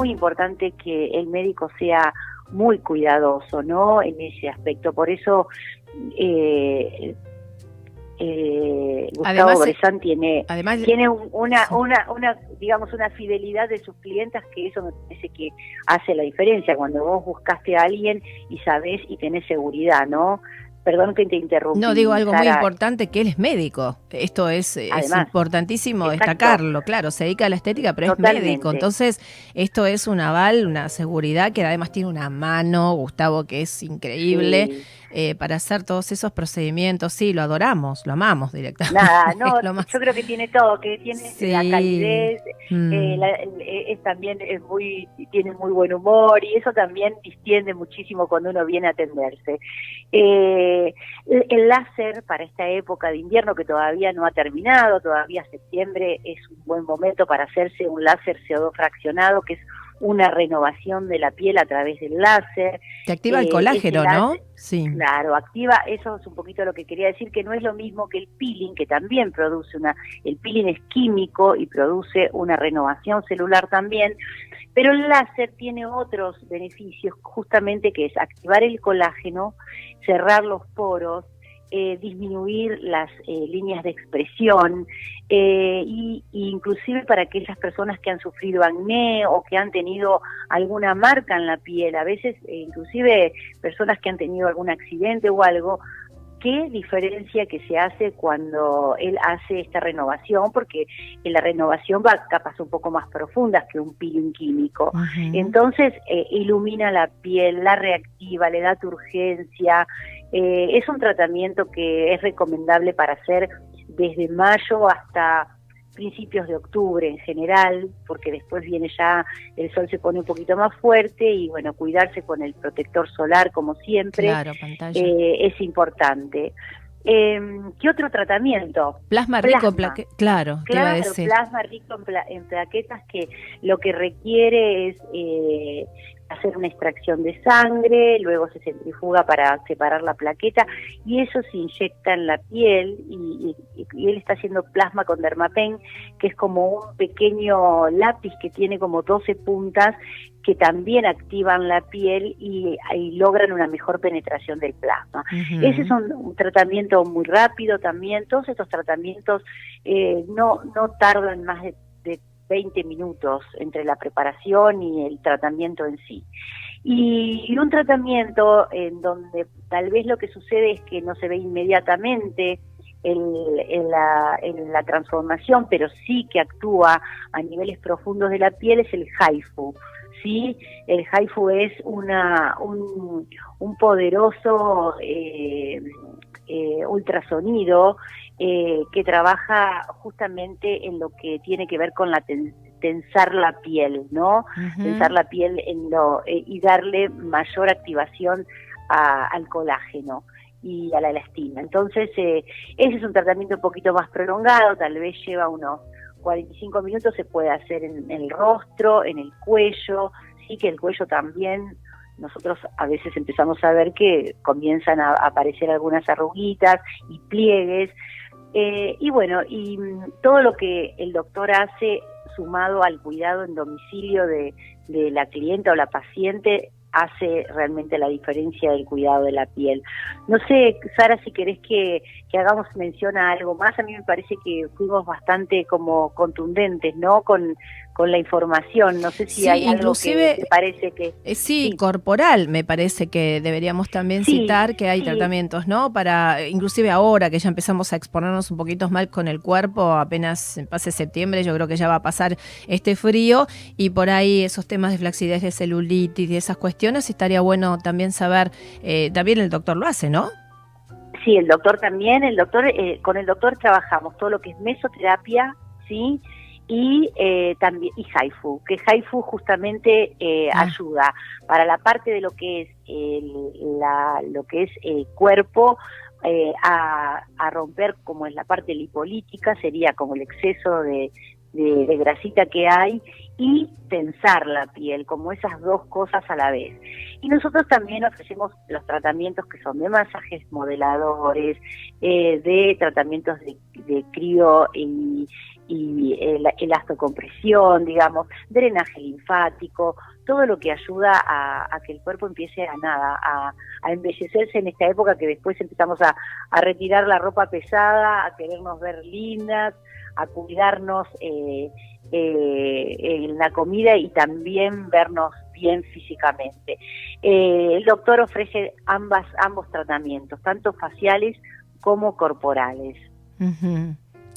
muy importante que el médico sea muy cuidadoso, ¿no? En ese aspecto. Por eso eh, eh, Gustavo además, tiene, tiene una, una, una, digamos, una fidelidad de sus clientes que eso me parece que hace la diferencia cuando vos buscaste a alguien y sabés y tenés seguridad, ¿no? Perdón que te interrumpa. No, digo algo muy importante, que él es médico. Esto es, importantísimo destacarlo. Claro, se dedica a la estética, pero es médico. Entonces, esto es un aval, una seguridad que además tiene una mano, Gustavo, que es increíble. Eh, para hacer todos esos procedimientos. Sí, lo adoramos, lo amamos directamente. Nada, no, yo creo que tiene todo, que tiene la calidez, mm. eh, eh, es también es muy, tiene muy buen humor y eso también distiende muchísimo cuando uno viene a atenderse. El, el láser para esta época de invierno que todavía no ha terminado, todavía septiembre es un buen momento para hacerse un láser CO2 fraccionado, que es una renovación de la piel a través del láser. Te activa el eh, colágeno, ¿no? Sí. Claro, activa, eso es un poquito lo que quería decir, que no es lo mismo que el peeling, que también produce una, el peeling es químico y produce una renovación celular también, pero el láser tiene otros beneficios, justamente que es activar el colágeno, cerrar los poros, eh, disminuir las eh, líneas de expresión eh, y, inclusive para aquellas personas que han sufrido acné o que han tenido alguna marca en la piel, a veces inclusive personas que han tenido algún accidente o algo, qué diferencia que se hace cuando él hace esta renovación, porque en la renovación va a capas un poco más profundas que un peeling químico. Entonces, ilumina la piel, la reactiva, le da turgencia, eh, es un tratamiento que es recomendable para hacer desde mayo hasta principios de octubre en general, porque después viene ya, el sol se pone un poquito más fuerte y bueno, cuidarse con el protector solar como siempre eh, es importante. Eh, ¿Qué otro tratamiento? Plasma rico en plaquetas, claro, claro plasma rico en, plaquetas que lo que requiere es eh, hacer una extracción de sangre, luego se centrifuga para separar la plaqueta y eso se inyecta en la piel y, él está haciendo plasma con dermapen, que es como un pequeño lápiz que tiene como 12 puntas que también activan la piel y, logran una mejor penetración del plasma. Ese es un, tratamiento muy rápido también, todos estos tratamientos eh, no, no tardan más de 20 minutos entre la preparación y el tratamiento en sí. Y, un tratamiento en donde tal vez lo que sucede es que no se ve inmediatamente en, la, transformación, pero sí que actúa a niveles profundos de la piel, es el HIFU. ¿sí? El HIFU es una, un, un poderoso eh, eh, ultrasonido eh, que trabaja justamente en lo que tiene que ver con la tensar la piel, ¿no? Tensar la piel en lo, eh, y darle mayor activación al colágeno y a la elastina. Entonces, eh, ese es un tratamiento un poquito más prolongado, tal vez lleva unos 45 minutos, se puede hacer en, el rostro, en el cuello, sí que el cuello también nosotros a veces empezamos a ver que comienzan a aparecer algunas arruguitas y pliegues, eh, y bueno, y mm, todo lo que el doctor hace sumado al cuidado en domicilio de, de la clienta o la paciente hace realmente la diferencia del cuidado de la piel. No sé, Sara, si querés que, que, hagamos mención a algo más, a mí me parece que fuimos bastante como contundentes, ¿no? Con, con la información. No sé si hay algo que te parece que... Eh, sí, corporal me parece que deberíamos también citar que hay tratamientos, ¿no? Para, inclusive ahora que ya empezamos a exponernos un poquito más con el cuerpo, apenas pase septiembre, yo creo que ya va a pasar este frío y por ahí esos temas de flacidez, de celulitis, y esas cuestiones, estaría bueno también saber, eh, también el doctor lo hace, ¿no? Sí, el doctor también, el doctor, eh, con el doctor trabajamos todo lo que es mesoterapia, ¿sí? Y eh, también y Haifu, que Haifu justamente eh, ah. ayuda para la parte de lo que es el, la, lo que es el cuerpo eh, a, a, romper como es la parte lipolítica sería como el exceso de, de, grasita que hay y tensar la piel, como esas dos cosas a la vez. Y nosotros también ofrecemos los tratamientos que son de masajes modeladores, eh, de tratamientos de, de crío y, y el, el digamos, drenaje linfático, todo lo que ayuda a, que el cuerpo empiece a nada, a, embellecerse en esta época que después empezamos a, retirar la ropa pesada, a querernos ver lindas, a cuidarnos eh, eh, en la comida y también vernos bien físicamente. Eh, el doctor ofrece ambas, ambos tratamientos, tanto faciales como corporales.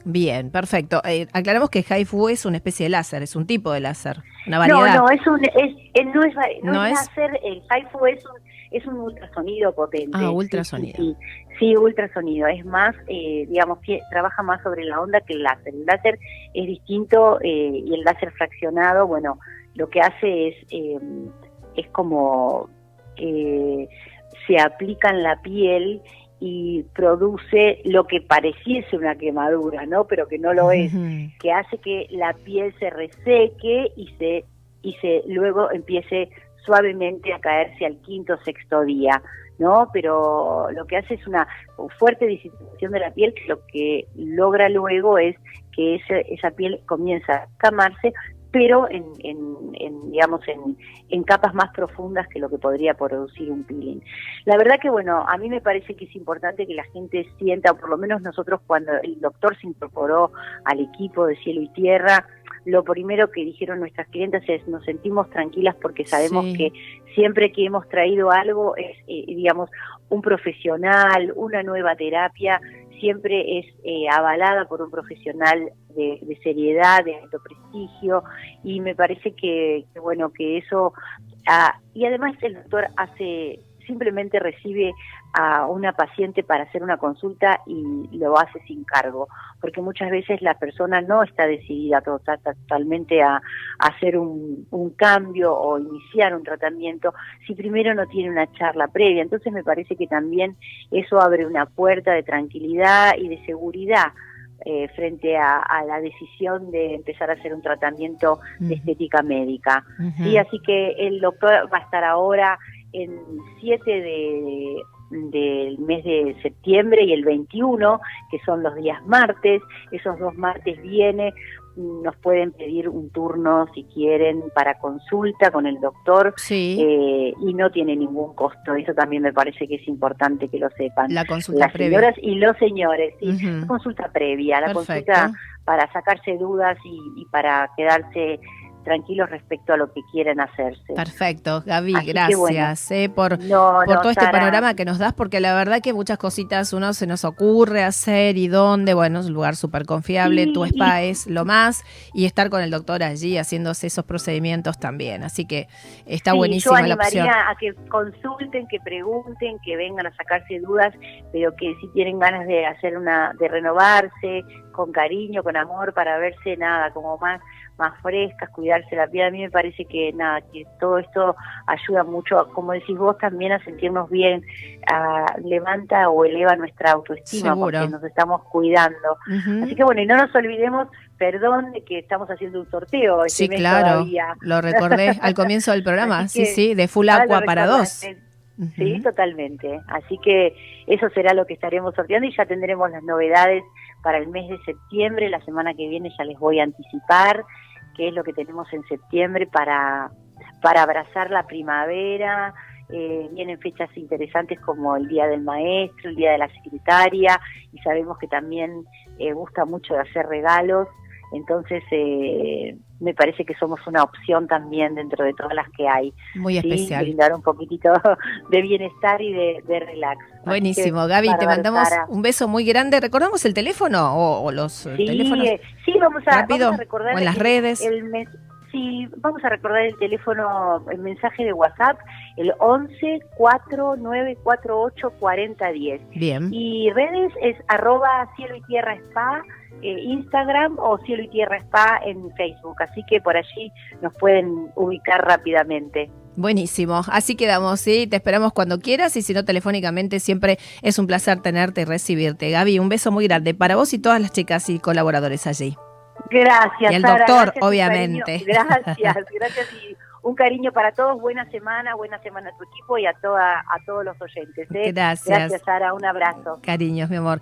Bien, perfecto. Eh, aclaramos que HIFU es una especie de láser, es un tipo de láser, una variedad. No, no, es un, es, eh, no es, no, es, láser, el HIFU es un, es un ultrasonido potente. Ah, ultrasonido. Sí, ultrasonido. Es más, eh, digamos, que trabaja más sobre la onda que el láser. El láser es distinto eh, y el láser fraccionado, bueno, lo que hace es, es como se aplica en la piel y produce lo que pareciese una quemadura, ¿no? Pero que no lo es, que hace que la piel se reseque y se y se luego empiece suavemente a caerse al quinto o sexto día, ¿no? Pero lo que hace es una fuerte disipación de la piel que lo que logra luego es que esa piel comienza a camarse, pero en, en, digamos en, capas más profundas que lo que podría producir un peeling. La verdad que bueno, a mí me parece que es importante que la gente sienta, o por lo menos nosotros cuando el doctor se incorporó al equipo de Cielo y Tierra, lo primero que dijeron nuestras clientes es nos sentimos tranquilas porque sabemos que siempre que hemos traído algo es, eh, digamos, un profesional, una nueva terapia, siempre es eh, avalada por un profesional de, seriedad, de alto prestigio, y me parece que, bueno, que eso, ah, y además el doctor hace simplemente recibe a una paciente para hacer una consulta y lo hace sin cargo, porque muchas veces la persona no está decidida totalmente a, hacer un, cambio o iniciar un tratamiento si primero no tiene una charla previa. Entonces me parece que también eso abre una puerta de tranquilidad y de seguridad eh, frente a, la decisión de empezar a hacer un tratamiento de estética médica. Sí, así que el doctor va a estar ahora el 7 de, del mes de septiembre y el 21, que son los días martes. Esos dos martes viene, nos pueden pedir un turno si quieren para consulta con el doctor eh, y no tiene ningún costo. Eso también me parece que es importante que lo sepan. La consulta Las señoras y los señores, sí, consulta previa, la consulta para sacarse dudas y, y para quedarse tranquilos respecto a lo que quieren hacerse. Perfecto, Gaby, gracias eh, por, por todo este panorama que nos das, porque la verdad que muchas cositas uno se nos ocurre hacer y dónde, bueno, es un lugar súper confiable, tu spa es lo más, y estar con el doctor allí haciéndose esos procedimientos también, así que está buenísima la opción. a que consulten, que pregunten, que vengan a sacarse dudas, pero que si tienen ganas de hacer una, de renovarse, con cariño, con amor, para verse nada, como más, más frescas, cuidarse la piel. A mí me parece que nada, que todo esto ayuda mucho, como decís vos, también a sentirnos bien, levanta o eleva nuestra autoestima, porque nos estamos cuidando. Así que bueno, y no nos olvidemos perdón de que estamos haciendo un sorteo. Este sí, claro, lo recordé al comienzo del programa, sí, sí, de Full Aqua para dos. Sí, totalmente. Así que eso será lo que estaremos sorteando y ya tendremos las novedades para el mes de septiembre. La semana que viene ya les voy a anticipar qué es lo que tenemos en septiembre para, para abrazar la primavera. Eh, vienen fechas interesantes como el Día del Maestro, el Día de la Secretaria y sabemos que también eh, gusta mucho de hacer regalos. Entonces, eh, me parece que somos una opción también dentro de todas las que hay. Muy especial. Brindar un poquitito de bienestar y de, relax. Buenísimo, Gaby, te mandamos un beso muy grande. ¿Recordamos el teléfono o, los sí, teléfonos? Sí, vamos a, recordar. O en las redes. El, sí, vamos a recordar el teléfono, el mensaje de WhatsApp, el 11 4948 4010. Bien. Y redes es arroba cielo y tierra spa eh, Instagram o Cielo y Tierra Spa en Facebook. Así que por allí nos pueden ubicar rápidamente. Buenísimo, así quedamos, sí, te esperamos cuando quieras y si no telefónicamente siempre es un placer tenerte y recibirte. Gaby, un beso muy grande para vos y todas las chicas y colaboradores allí. Gracias. Y el doctor, obviamente. Gracias, gracias y un cariño para todos, buena semana, buena semana a tu equipo y a, toda, a todos los oyentes. ¿eh? Gracias. Gracias, Sara, un abrazo. Cariños, mi amor.